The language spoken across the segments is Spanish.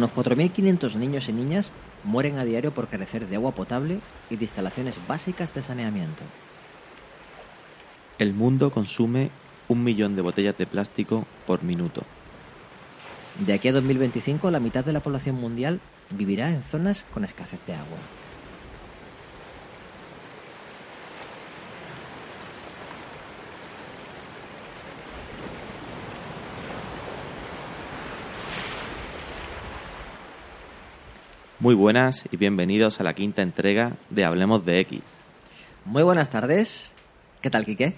unos 4.500 niños y niñas mueren a diario por carecer de agua potable y de instalaciones básicas de saneamiento. El mundo consume un millón de botellas de plástico por minuto. De aquí a 2025, la mitad de la población mundial vivirá en zonas con escasez de agua. Muy buenas y bienvenidos a la quinta entrega de Hablemos de X. Muy buenas tardes. ¿Qué tal, Quique?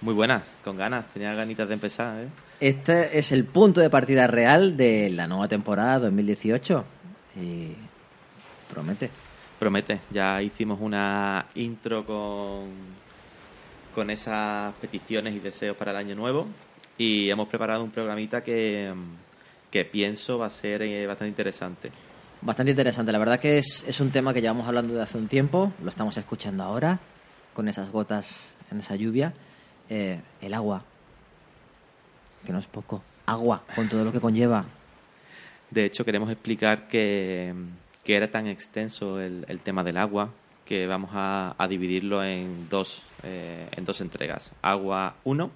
Muy buenas, con ganas, tenía ganitas de empezar, ¿eh? Este es el punto de partida real de la nueva temporada 2018 y promete. Promete, ya hicimos una intro con, con esas peticiones y deseos para el año nuevo y hemos preparado un programita que, que pienso va a ser eh, bastante interesante. Bastante interesante, la verdad que es, es un tema que llevamos hablando de hace un tiempo, lo estamos escuchando ahora, con esas gotas en esa lluvia. Eh, el agua, que no es poco, agua, con todo lo que conlleva. De hecho, queremos explicar que, que era tan extenso el, el, tema del agua que vamos a, dividirlo en dos, eh, en dos entregas. Agua 1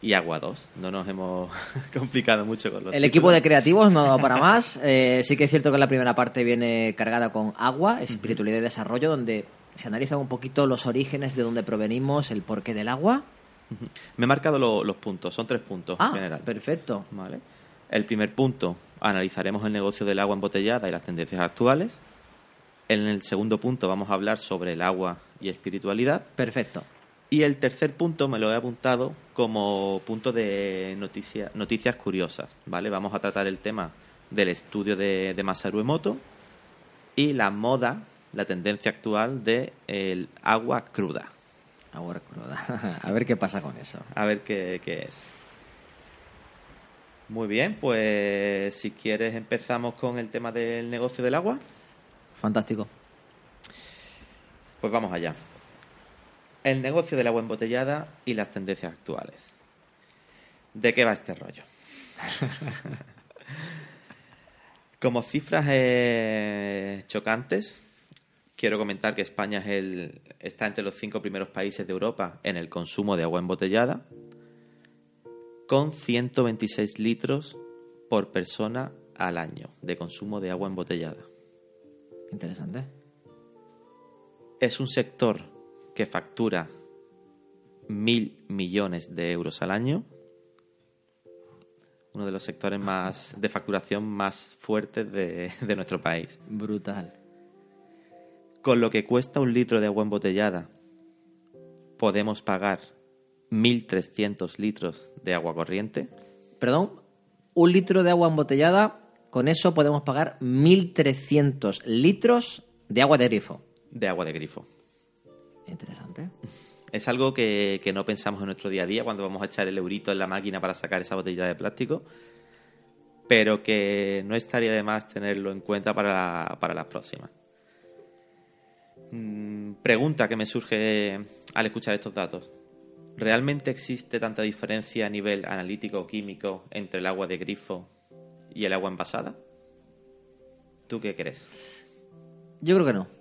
y Agua 2. No nos hemos complicado mucho con los El títulos. equipo de creativos no da para más. Eh, sí que es cierto que la primera parte viene cargada con agua, espiritualidad y desarrollo, donde se analizan un poquito los orígenes de dónde provenimos, el porqué del agua. Me he marcado lo- los puntos, son tres puntos Ah, en general. perfecto. Vale. El primer punto, analizaremos el negocio del agua embotellada y las tendencias actuales. En el segundo punto vamos a hablar sobre el agua y espiritualidad. Perfecto. Y el tercer punto me lo he apuntado como punto de noticia- noticias curiosas, ¿vale? Vamos a tratar el tema del estudio de, de Masaru Emoto y la moda, la tendencia actual de el agua cruda. Agua cruda. A ver qué pasa con eso. A ver qué, qué es. Muy bien, pues si quieres empezamos con el tema del negocio del agua. Fantástico. Pues vamos allá. El negocio del agua embotellada y las tendencias actuales. ¿De qué va este rollo? Como cifras eh, chocantes, quiero comentar que España es el, está entre los cinco primeros países de Europa en el consumo de agua embotellada, con 126 litros por persona al año de consumo de agua embotellada. Interesante. es un sector que factura mil millones de euros al año, uno de los sectores más de facturación más fuertes de, de nuestro país. Brutal. Con lo que cuesta un litro de agua embotellada, podemos pagar 1.300 litros de agua corriente. Perdón, un litro de agua embotellada, con eso podemos pagar 1.300 litros de agua de grifo. de agua de grifo. Interesante. Es algo que, que no pensamos en nuestro día a día cuando vamos a echar el eurito en la máquina para sacar esa botella de plástico, pero que no estaría de más tenerlo en cuenta para, la- para las próximas. Mm, Pregunta que me surge al escuchar estos datos. ¿Realmente existe tanta diferencia a nivel analítico o químico entre el agua de grifo y el agua envasada? ¿Tú qué crees? Yo creo que no.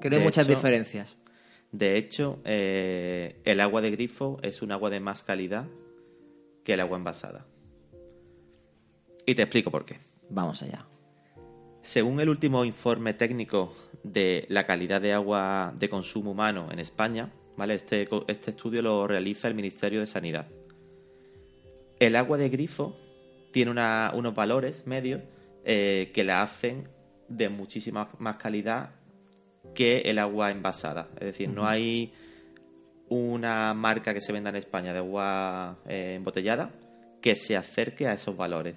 Que no hay De muchas hecho- diferencias. De hecho, eh, el agua de grifo es un agua de más calidad que el agua envasada. Y te explico por qué. Vamos allá. Según el último informe técnico de la calidad de agua de consumo humano en España, ¿vale? este, este estudio lo realiza el Ministerio de Sanidad. El agua de grifo tiene una- unos valores medios eh, que la hacen de muchísima más calidad que el agua envasada. Es decir, no hay una marca que se venda en España de agua eh, embotellada que se acerque a esos valores.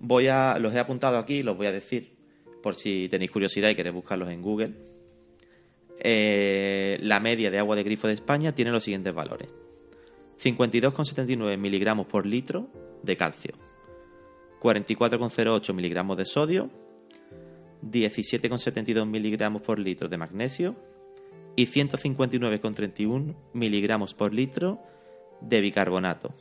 Voy a, los he apuntado aquí, los voy a decir por si tenéis curiosidad y queréis buscarlos en Google. Eh, la media de agua de grifo de España tiene los siguientes valores: 52,79 miligramos por litro de calcio, 44,08 miligramos de sodio, 17,72 miligramos por litro de magnesio y 159,31 miligramos por litro de bicarbonato.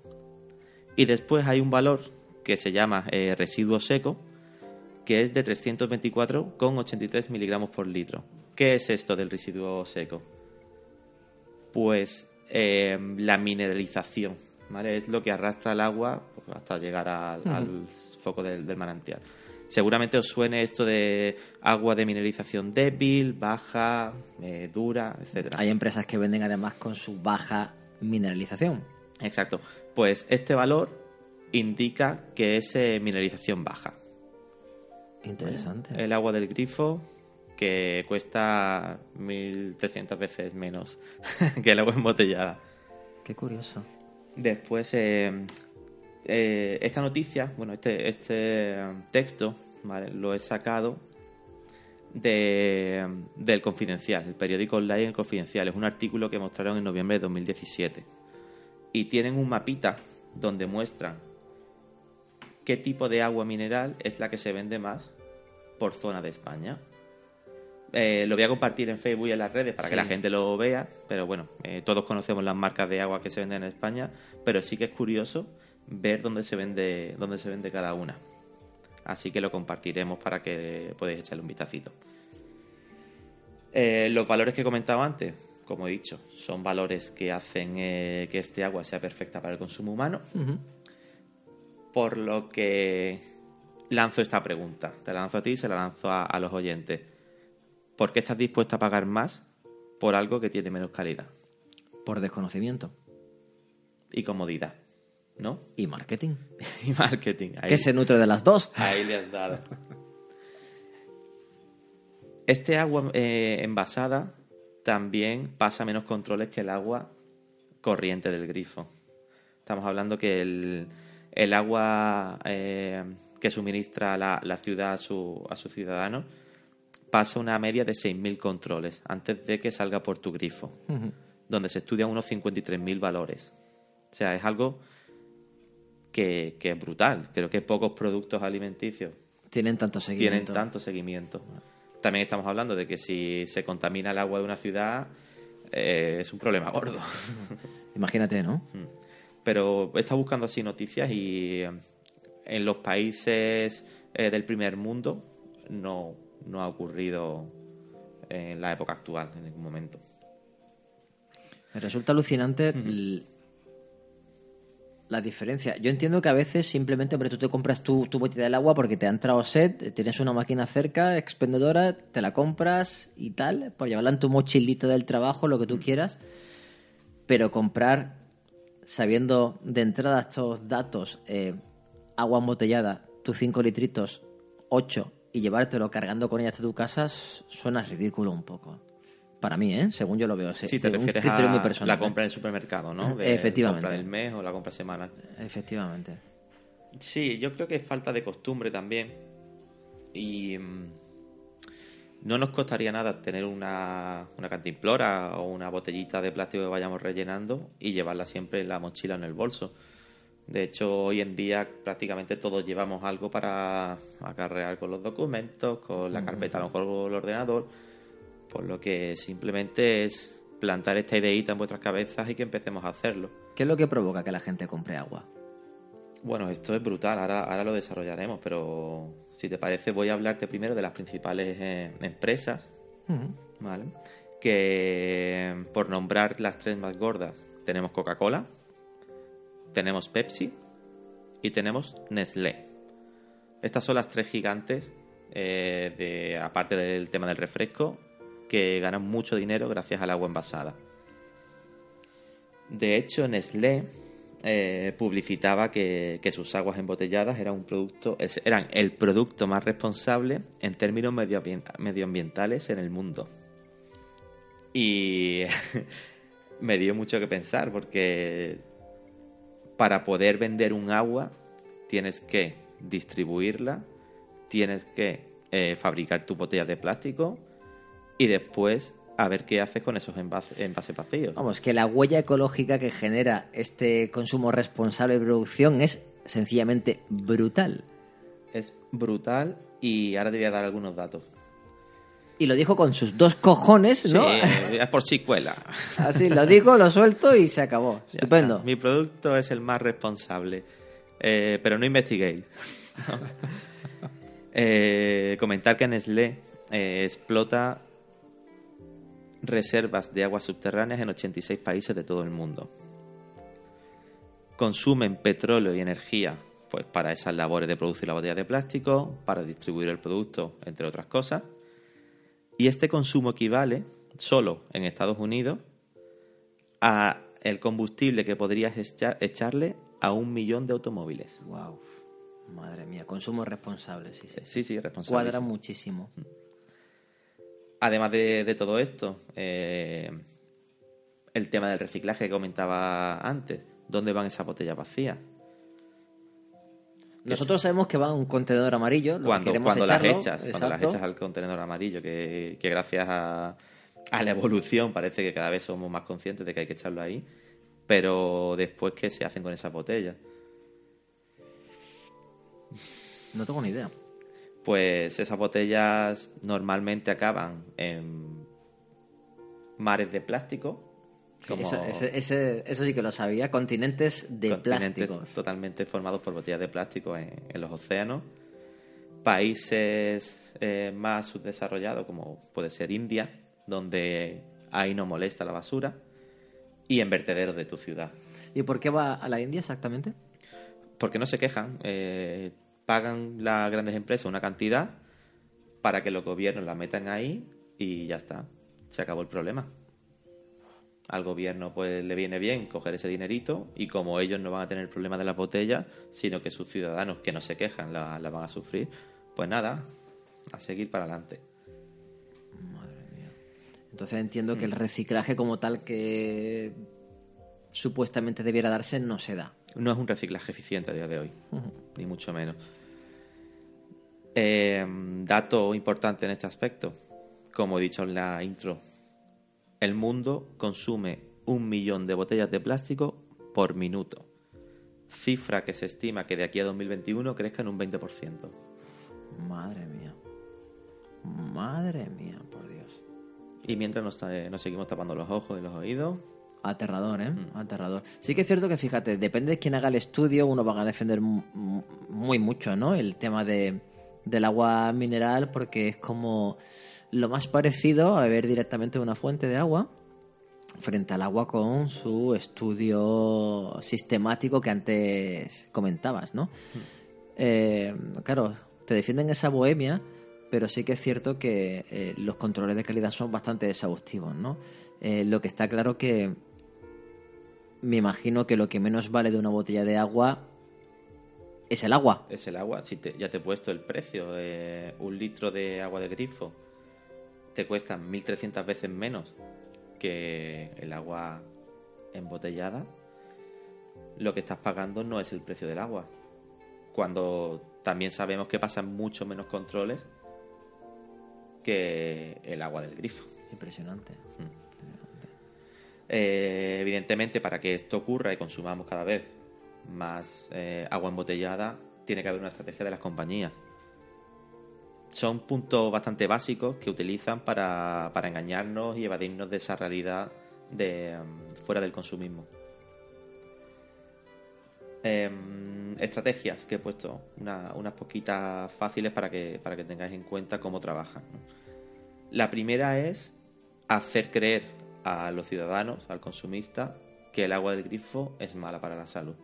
Y después hay un valor que se llama eh, residuo seco, que es de 324,83 miligramos por litro. ¿Qué es esto del residuo seco? Pues eh, la mineralización, ¿vale? Es lo que arrastra el agua hasta llegar al, al foco del, del manantial. Seguramente os suene esto de agua de mineralización débil, baja, eh, dura, etcétera. Hay empresas que venden además con su baja mineralización. Exacto. Pues este valor indica que es eh, mineralización baja. Interesante. El agua del grifo que cuesta 1.300 veces menos que el agua embotellada. Qué curioso. Después, eh, eh, esta noticia, bueno, este, este texto, ¿vale? lo he sacado de, del Confidencial, el periódico online El Confidencial. Es un artículo que mostraron en noviembre de 2017. Y tienen un mapita donde muestran qué tipo de agua mineral es la que se vende más por zona de España. Eh, lo voy a compartir en Facebook y en las redes para Sí. que la gente lo vea, pero bueno, eh, todos conocemos las marcas de agua que se venden en España, pero sí que es curioso ver dónde se vende, dónde se vende cada una. Así que lo compartiremos para que podáis echarle un vistacito. Eh, los valores que comentaba antes, como he dicho, son valores que hacen eh, que este agua sea perfecta para el consumo humano. Por lo que lanzo esta pregunta. Te la lanzo a ti y se la lanzo a, a los oyentes. ¿Por qué estás dispuesto a pagar más por algo que tiene menos calidad Por desconocimiento. y comodidad? ¿No? Y marketing. Y marketing. Ahí, Que se nutre de las dos. ahí le has dado. Este agua eh, envasada también pasa menos controles que el agua corriente del grifo. Estamos hablando que el, el agua eh, que suministra la, la ciudad a su, a sus ciudadanos pasa una media de 6.000 controles antes de que salga por tu grifo, donde se estudian unos 53.000 valores. O sea, es algo que, que es brutal. Creo que pocos productos alimenticios Tienen tanto tienen seguimiento. tanto seguimiento. También estamos hablando de que si se contamina el agua de una ciudad eh, es un problema gordo. Imagínate, ¿no? Pero he estado buscando así noticias y eh, en los países eh, del primer mundo no, no ha ocurrido en la época actual, en ningún momento. Me resulta alucinante l- la diferencia. Yo entiendo que a veces simplemente, hombre, tú te compras tu, tu botella del agua porque te ha entrado sed, tienes una máquina cerca, expendedora, te la compras y tal, por llevarla en tu mochilita del trabajo, lo que tú quieras. Pero comprar, sabiendo de entrada estos datos, eh, agua embotellada, tus 5 litritos, 8, y llevártelo cargando con ella hasta tu casa, suena ridículo un poco. Para mí, ¿eh? Según yo lo veo. Si te un refieres muy a personal, la compra en el supermercado, ¿no? Eh, efectivamente. La compra del mes o la compra semanal. ¿eh? Efectivamente. Sí, yo creo que es falta de costumbre también. Y mm, no nos costaría nada tener una, una cantimplora o una botellita de plástico que vayamos rellenando y llevarla siempre en la mochila o en el bolso. De hecho, hoy en día prácticamente todos llevamos algo para acarrear con los documentos, con la carpeta, a lo mejor con el ordenador. Por lo que simplemente es plantar esta ideita en vuestras cabezas y que empecemos a hacerlo. ¿Qué es lo que provoca que la gente compre agua? Bueno, esto es brutal, ahora, ahora lo desarrollaremos, pero si te parece voy a hablarte primero de las principales eh, empresas, ¿vale? Que por nombrar las tres más gordas, tenemos Coca-Cola, tenemos Pepsi y tenemos Nestlé. Estas son las tres gigantes, eh, de, aparte del tema del refresco, que ganan mucho dinero gracias al agua envasada. De hecho, Nestlé eh, publicitaba que, sus aguas embotelladas eran un producto, eran el producto más responsable en términos medioambien- medioambientales en el mundo. Y me dio mucho que pensar porque para poder vender un agua tienes que distribuirla, tienes que eh, fabricar tus botellas de plástico y después a ver qué haces con esos envases, envases vacíos. Vamos, que la huella ecológica que genera este consumo responsable de producción es sencillamente brutal. Es brutal y ahora te voy a dar algunos datos. Y lo dijo con sus dos cojones, ¿no? Sí, es por chicuela. Así, lo digo, lo suelto y se acabó. Ya Estupendo. está. Mi producto es el más responsable. Eh, pero no investiguéis. Eh, comentar que Nestlé eh, explota reservas de aguas subterráneas en 86 países de todo el mundo. Consumen petróleo y energía pues, para esas labores de producir la botella de plástico, para distribuir el producto, entre otras cosas. Y este consumo equivale, solo en Estados Unidos, a el combustible que podrías echa- echarle a un millón de automóviles. Wow. Madre mía, consumo responsable, sí, sí. Sí, sí, responsable. Cuadra muchísimo. Además de, de todo esto, eh, el tema del reciclaje que comentaba antes. ¿Dónde van esas botellas vacías? Nosotros sabemos que va a un contenedor amarillo. lo que Cuando, queremos cuando las echas, cuando las echas al contenedor amarillo, que, que gracias a, a la evolución parece que cada vez somos más conscientes de que hay que echarlo ahí. Pero después, ¿qué se hacen con esas botellas? No tengo ni idea. Pues esas botellas normalmente acaban en mares de plástico. Sí, eso, ese- ese- eso sí que lo sabía. Continentes de continentes plástico. totalmente formados por botellas de plástico en, en los océanos. Países eh, más subdesarrollados, como puede ser India, donde ahí no molesta la basura. Y en vertederos de tu ciudad. ¿Y por qué va a la India exactamente? Porque no se quejan. eh, pagan las grandes empresas una cantidad para que los gobiernos la metan ahí y ya está. Se acabó el problema. Al gobierno pues le viene bien coger ese dinerito y como ellos no van a tener el problema de las botellas, sino que sus ciudadanos que no se quejan la, la van a sufrir, pues nada, a seguir para adelante. Entonces entiendo que el Mm. reciclaje como tal que supuestamente debiera darse no se da. No es un reciclaje eficiente a día de hoy, ni mucho menos. Eh, dato importante en este aspecto, como he dicho en la intro, el mundo consume un millón de botellas de plástico por minuto, cifra que se estima que de aquí a 2021 crezca en un 20%. Madre mía. Madre mía, por Dios. Y mientras nos, eh, nos seguimos tapando los ojos y los oídos, Aterrador, ¿eh? Mm. Aterrador. Sí que es cierto que, fíjate, depende de quién haga el estudio, uno va a defender mu- mu- muy mucho, ¿no? El tema de, del agua mineral, porque es como lo más parecido a beber directamente de una fuente de agua frente al agua con su estudio sistemático que antes comentabas, ¿no? Eh, claro, te defienden esa bohemia, pero sí que es cierto que eh, los controles de calidad son bastante exhaustivos, ¿no? Eh, lo que está claro que me imagino que lo que menos vale de una botella de agua es el agua. es el agua. Si te- ya te he puesto el precio, eh, un litro de agua de grifo te cuesta 1.300 veces menos que el agua embotellada. Lo que estás pagando no es el precio del agua. Cuando también sabemos que pasan mucho menos controles que el agua del grifo. Impresionante. Eh, evidentemente, para que esto ocurra y consumamos cada vez más eh, agua embotellada, tiene que haber una estrategia de las compañías. Son puntos bastante básicos que utilizan para, para engañarnos y evadirnos de esa realidad de mm, fuera del consumismo. Em, estrategias que he puesto, una- unas poquitas fáciles para que, para que tengáis en cuenta cómo trabajan. La primera es hacer creer a los ciudadanos, al consumista, que el agua del grifo es mala para la salud.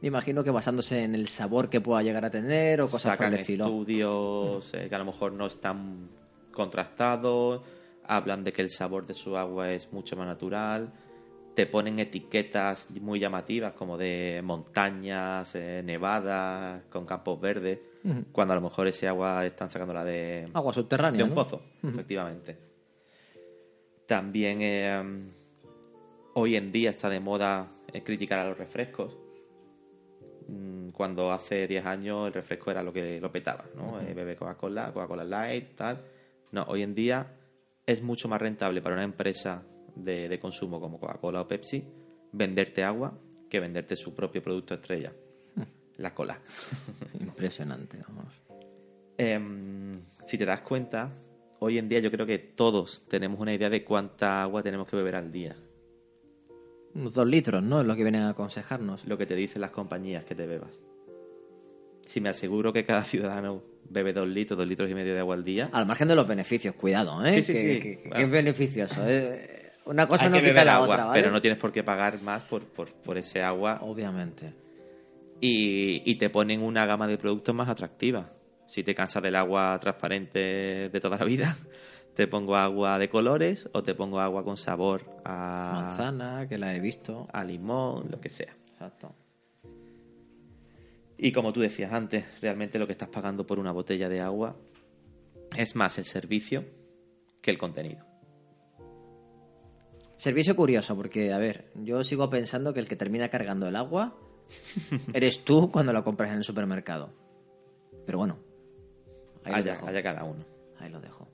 Me imagino que basándose en el sabor que pueda llegar a tener o cosas por Sacan el estilo. estudios eh, que a lo mejor no están contrastados, hablan de que el sabor de su agua es mucho más natural, te ponen etiquetas muy llamativas como de montañas, eh, nevadas, con campos verdes, cuando a lo mejor ese agua están sacándola de, Agua subterránea. de un ¿no? pozo, efectivamente. También eh, hoy en día está de moda eh, criticar a los refrescos. Mm, Cuando hace 10 años el refresco era lo que lo petaba, ¿no? Eh, bebe Coca-Cola, Coca-Cola Light, tal. No, hoy en día es mucho más rentable para una empresa de, de consumo como Coca-Cola o Pepsi venderte agua que venderte su propio producto estrella, la cola. Impresionante, vamos. Em, si te das cuenta, hoy en día yo creo que todos tenemos una idea de cuánta agua tenemos que beber al día. Unos dos litros, ¿no? Es lo que vienen a aconsejarnos. Lo que te dicen las compañías que te bebas. si me aseguro que cada ciudadano bebe dos litros, dos litros y medio de agua al día. Al margen de los beneficios, cuidado, ¿eh? Sí, sí, que, sí. que- que Bueno. es beneficioso. ¿eh? Una cosa Hay no que quita la agua, otra, ¿vale? pero no tienes por qué pagar más por, por, por ese agua Obviamente. y, y te ponen una gama de productos más atractiva. Si te cansas del agua transparente de toda la vida, te pongo agua de colores o te pongo agua con sabor a, Manzana, que la he visto. a limón, lo que sea. Exacto. Y como tú decías antes, realmente lo que estás pagando por una botella de agua es más el servicio que el contenido. Servicio curioso, porque, a ver, yo sigo pensando que el que termina cargando el agua eres tú cuando lo compras en el supermercado. Pero bueno, haya cada uno. Ahí lo dejo.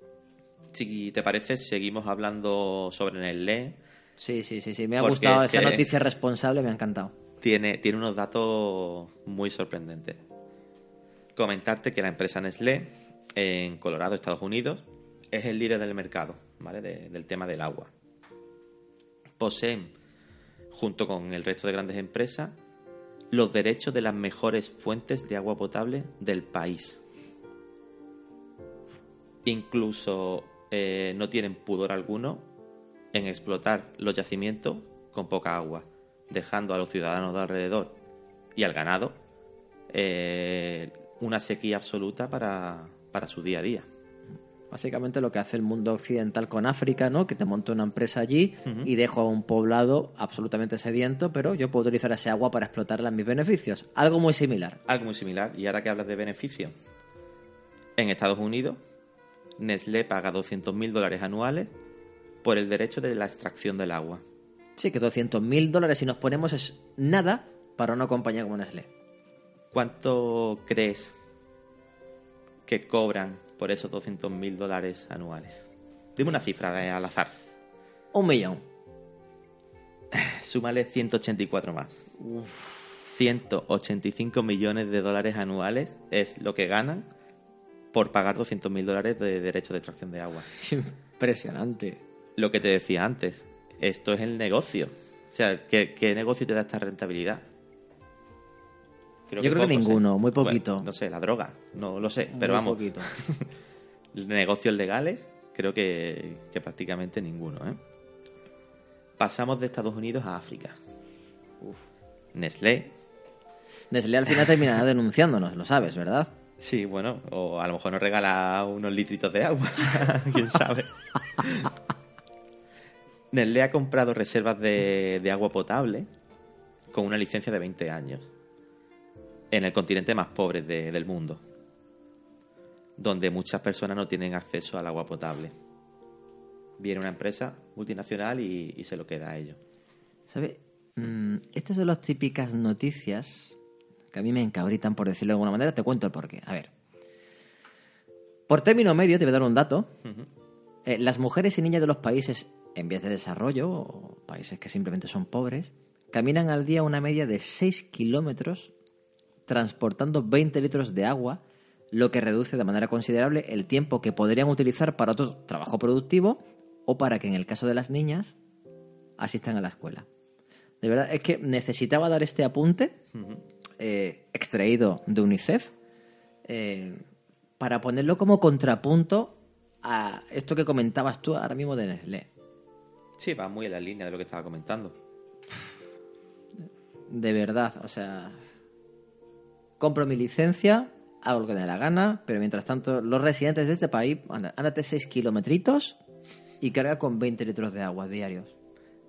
Si te parece, seguimos hablando sobre Nestlé. Sí, sí, sí, sí. Me ha gustado es esa noticia responsable, me ha encantado. Tiene, tiene unos datos muy sorprendentes. Comentarte que la empresa Nestlé, en Colorado, Estados Unidos, es el líder del mercado, ¿vale? De- del tema del agua. Poseen, junto con el resto de grandes empresas, los derechos de las mejores fuentes de agua potable del país. Incluso eh, no tienen pudor alguno en explotar los yacimientos con poca agua, dejando a los ciudadanos de alrededor y al ganado eh, una sequía absoluta para, para su día a día. Básicamente lo que hace el mundo occidental con África, ¿no? Que te monto una empresa allí y dejo a un poblado absolutamente sediento, pero yo puedo utilizar ese agua para explotarla en mis beneficios. Algo muy similar. Algo muy similar. Y ahora que hablas de beneficio, en Estados Unidos, Nestlé paga 200.000 dólares anuales por el derecho de la extracción del agua. Sí, que 200.000 dólares si nos ponemos es nada para una compañía como Nestlé. ¿Cuánto crees que cobran por esos 200.000 dólares anuales? Dime una cifra de- al azar. Un millón. Súmale 184 más. 185 millones de dólares anuales es lo que ganan por pagar 200.000 dólares de derecho de extracción de agua. Impresionante. Lo que te decía antes, esto es el negocio. O sea, ¿qué, qué negocio te da esta rentabilidad? Yo creo que ninguno, muy poquito. Bueno, no sé, la droga, no lo sé, pero Muy vamos, poquito. negocios legales, creo que, que prácticamente ninguno. ¿eh? Pasamos de Estados Unidos a África. Nestlé, Nestlé al final terminará denunciándonos, lo sabes, ¿verdad? Sí, bueno, o a lo mejor nos regala unos litritos de agua, quién sabe. Nestlé ha comprado reservas de, agua potable con una licencia de 20 años en el continente más pobre de- del mundo, donde muchas personas no tienen acceso al agua potable. Viene una empresa multinacional y, y se lo queda a ellos. ¿Sabes? Mm, estas son las típicas noticias que a mí me encabritan, por decirlo de alguna manera. Te cuento el porqué. A ver. Por término medio, te voy a dar un dato. Eh, las mujeres y niñas de los países en vías de desarrollo, o países que simplemente son pobres, caminan al día una media de 6 kilómetros transportando 20 litros de agua, lo que reduce de manera considerable el tiempo que podrían utilizar para otro trabajo productivo o para que en el caso de las niñas asistan a la escuela. De verdad, es que necesitaba dar este apunte. Eh, extraído de UNICEF eh, para ponerlo como contrapunto a esto que comentabas tú ahora mismo de Nestlé. Sí, va muy en la línea de lo que estaba comentando. De verdad, o sea, compro mi licencia, hago lo que me dé la gana, pero mientras tanto, los residentes de este país, ándate 6 kilometritos y carga con 20 litros de agua diarios.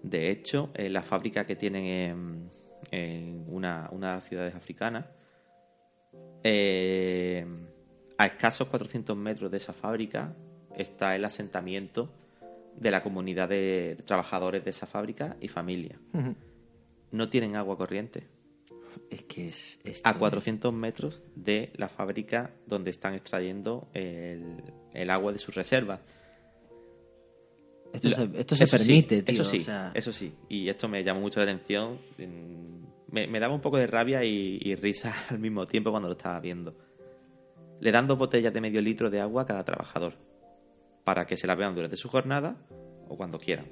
De hecho, eh, la fábrica que tienen en, en una, una de las ciudades africanas, eh, a escasos 400 metros de esa fábrica está el asentamiento de la comunidad de trabajadores de esa fábrica y familia. No tienen agua corriente. Es que es... A es- 400 metros de la fábrica donde están extrayendo el, el agua de sus reservas. Esto, La- se, esto se eso sí, permite, tío. Eso sí, o sea, eso sí. Y esto me llamó mucho la atención. Mm, Me, me daba un poco de rabia y, y risa al mismo tiempo cuando lo estaba viendo. Le dan dos botellas de medio litro de agua a cada trabajador para que se la vean durante su jornada o cuando quieran.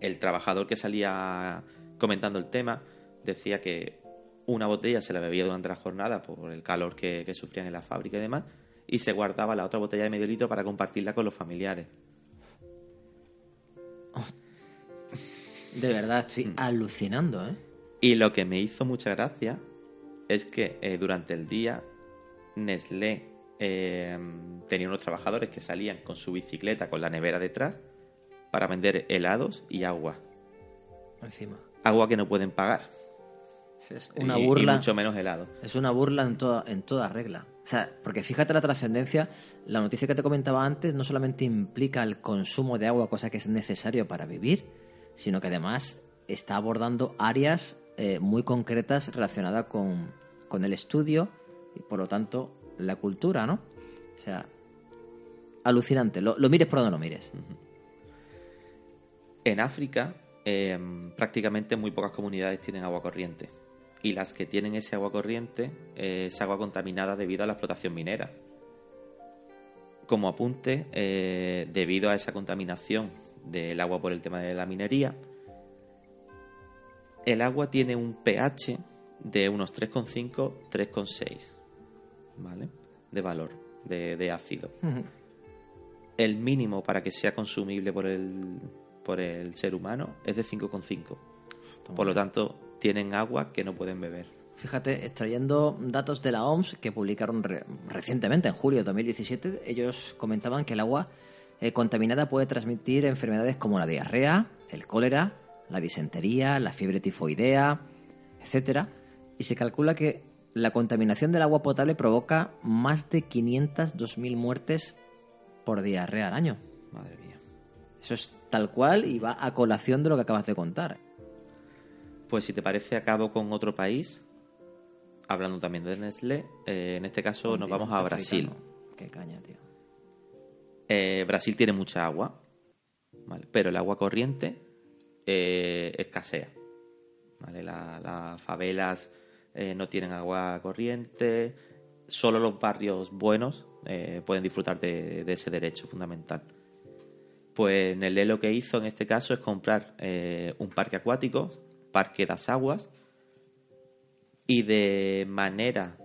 El trabajador que salía comentando el tema decía que una botella se la bebía durante la jornada por el calor que, que sufrían en la fábrica y demás, y se guardaba la otra botella de medio litro para compartirla con los familiares. De verdad, estoy alucinando, ¿eh? Y lo que me hizo mucha gracia es que eh, durante el día Nestlé eh, tenía unos trabajadores que salían con su bicicleta con la nevera detrás para vender helados y agua. Encima. Agua que no pueden pagar. Es una Y- burla. Y mucho menos helado. Es una burla en toda, en toda regla. O sea, porque fíjate la trascendencia, la noticia que te comentaba antes no solamente implica el consumo de agua, cosa que es necesario para vivir, sino que además está abordando áreas eh, muy concretas relacionadas con, con el estudio y por lo tanto la cultura, ¿no? O sea, alucinante. Lo, mires por donde lo mires. En África, eh, prácticamente muy pocas comunidades tienen agua corriente. Y las que tienen ese agua corriente eh, es agua contaminada debido a la explotación minera. Como apunte, eh, debido a esa contaminación del agua por el tema de la minería, el agua tiene un pH de unos 3,5, 3,6, ¿vale? De valor, de, de ácido el mínimo para que sea consumible por el, por el ser humano es de 5,5. Por lo tanto, tienen agua que no pueden beber. Fíjate, extrayendo datos de la OMS que publicaron re- recientemente, en julio de 2017, ellos comentaban que el agua eh, contaminada puede transmitir enfermedades como la diarrea, el cólera, la disentería, la fiebre tifoidea, etcétera, y se calcula que la contaminación del agua potable provoca más de 502.000 muertes por diarrea al año. Madre mía. Eso es tal cual y va a colación de lo que acabas de contar. Pues si te parece, acabo con otro país, hablando también de Nestlé. Eh, en este caso nos vamos a Brasil. africano. Qué caña, tío. Eh, Brasil tiene mucha agua, ¿vale? pero el agua corriente eh, escasea. ¿vale? La- las favelas eh, no tienen agua corriente, solo los barrios buenos eh, pueden disfrutar de, de ese derecho fundamental. Pues Nelé lo que hizo en este caso es comprar un parque acuático, Parque das Aguas, y de manera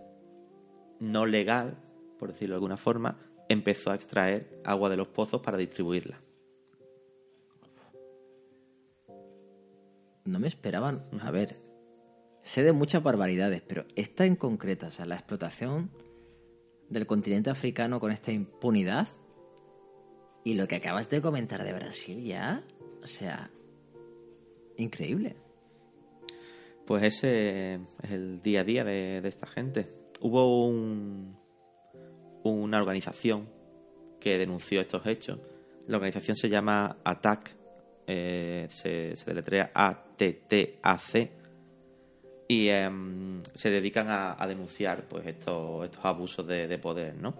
no legal, por decirlo de alguna forma, empezó a extraer agua de los pozos para distribuirla. No me esperaban. A ver, sé de muchas barbaridades, pero esta en concreta, o sea, la explotación del continente africano con esta impunidad y lo que acabas de comentar de Brasil ya, o sea, increíble. Pues ese es el día a día de, de esta gente. Hubo un- una organización que denunció estos hechos. La organización se llama ATTAC, eh, se, se deletrea A-T-T-A-C, y em, se dedican a, a denunciar pues, estos, estos abusos de, de poder. ¿no?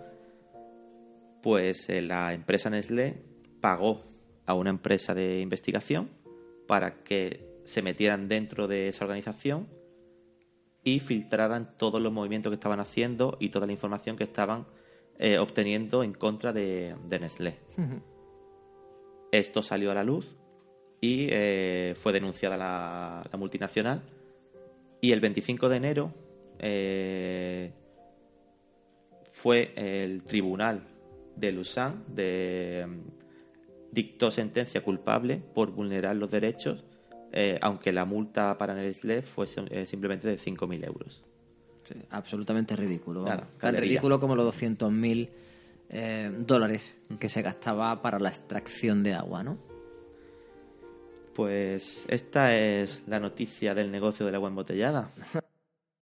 Pues eh, la empresa Nestlé pagó a una empresa de investigación para que se metieran dentro de esa organización y filtraran todos los movimientos que estaban haciendo y toda la información que estaban eh, obteniendo en contra de, de Nestlé. Esto salió a la luz y eh, fue denunciada la, la multinacional. Y el 25 de enero eh, fue el tribunal de Lausanne de, dictó sentencia culpable por vulnerar los derechos, eh, aunque la multa para Nestlé fuese simplemente de 5.000 euros. Sí, absolutamente ridículo. Nada. Tan ridículo como los 200.000 eh, dólares que se gastaba para la extracción de agua, ¿no? Pues esta es la noticia del negocio del agua embotellada.